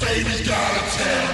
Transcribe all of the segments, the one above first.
baby's gotta tell.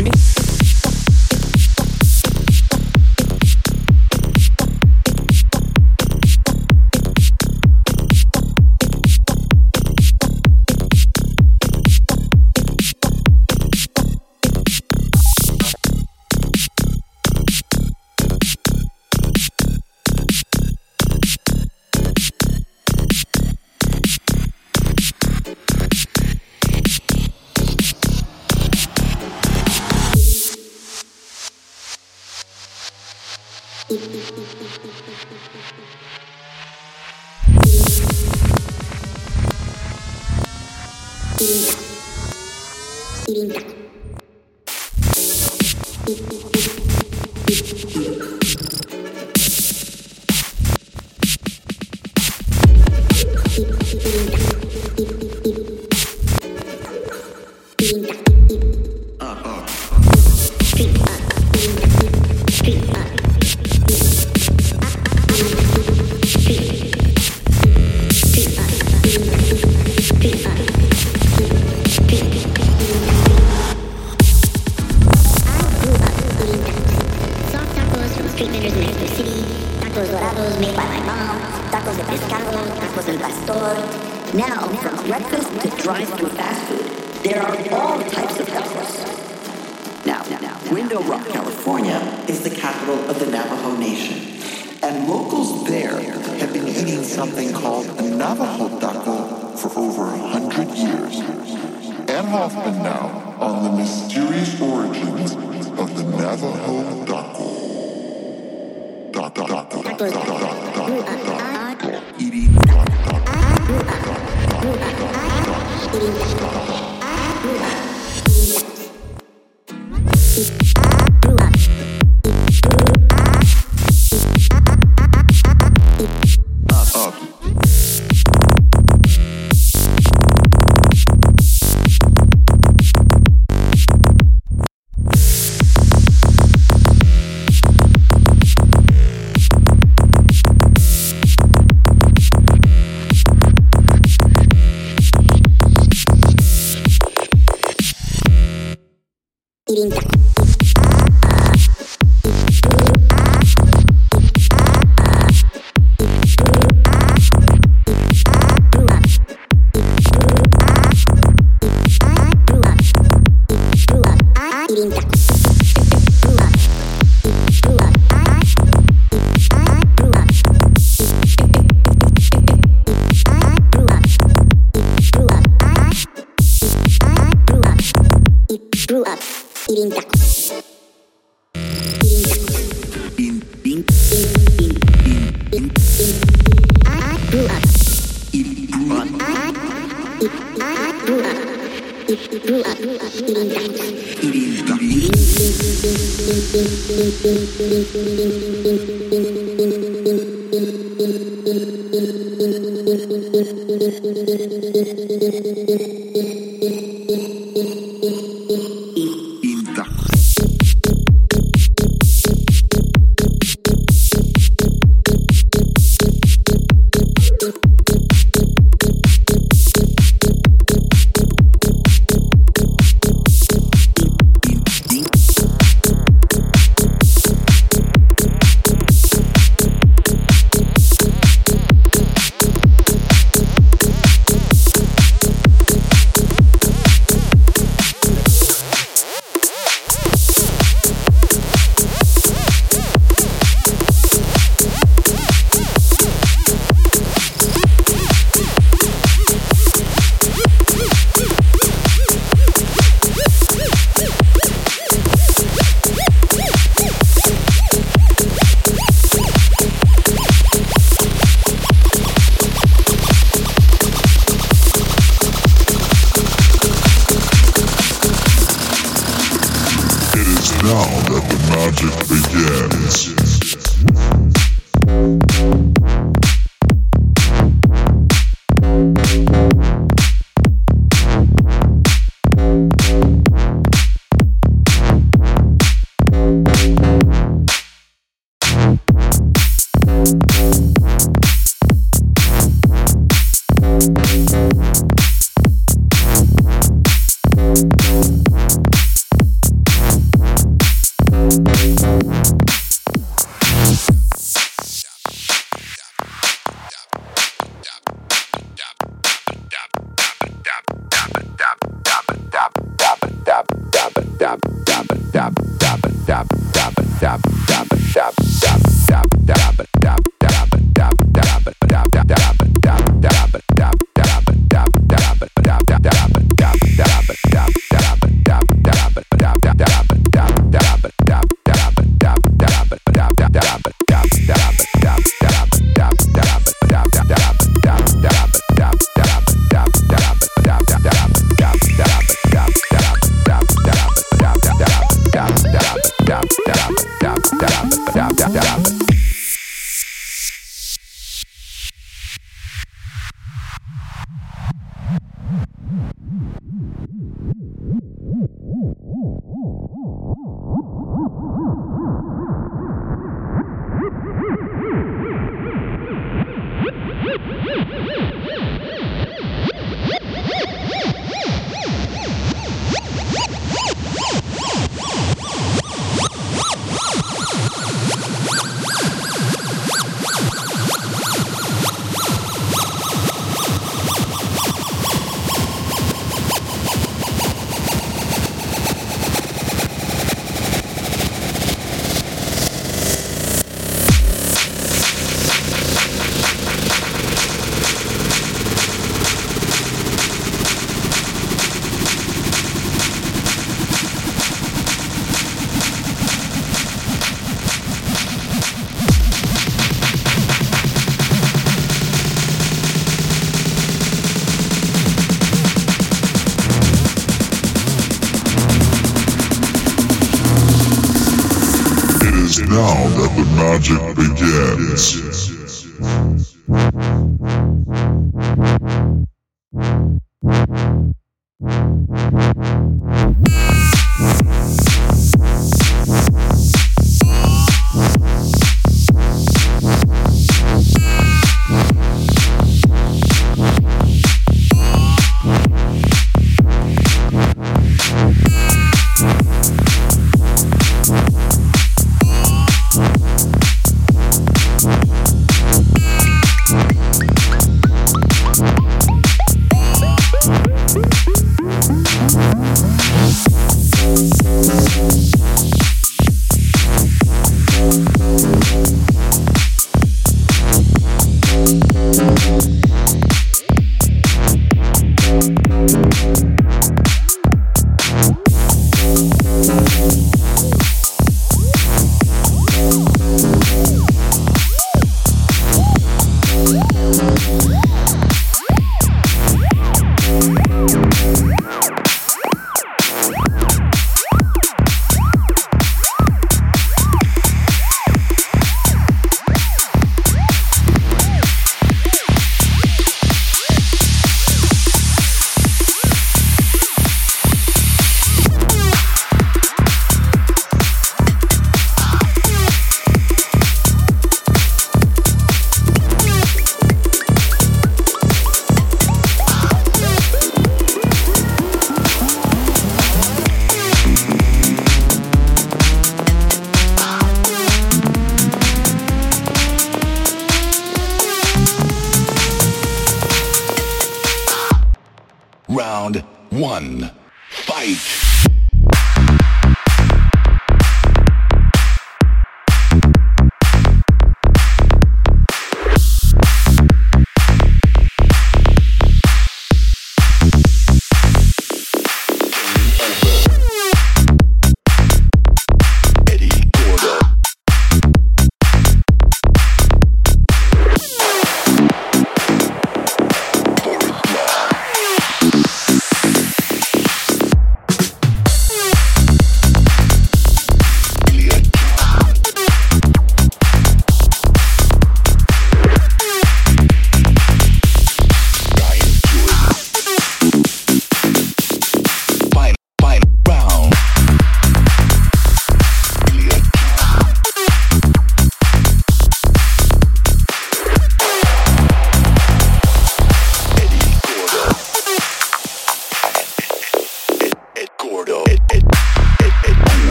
grew up dab dab dab dab dab dab dab dab dab dab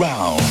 round.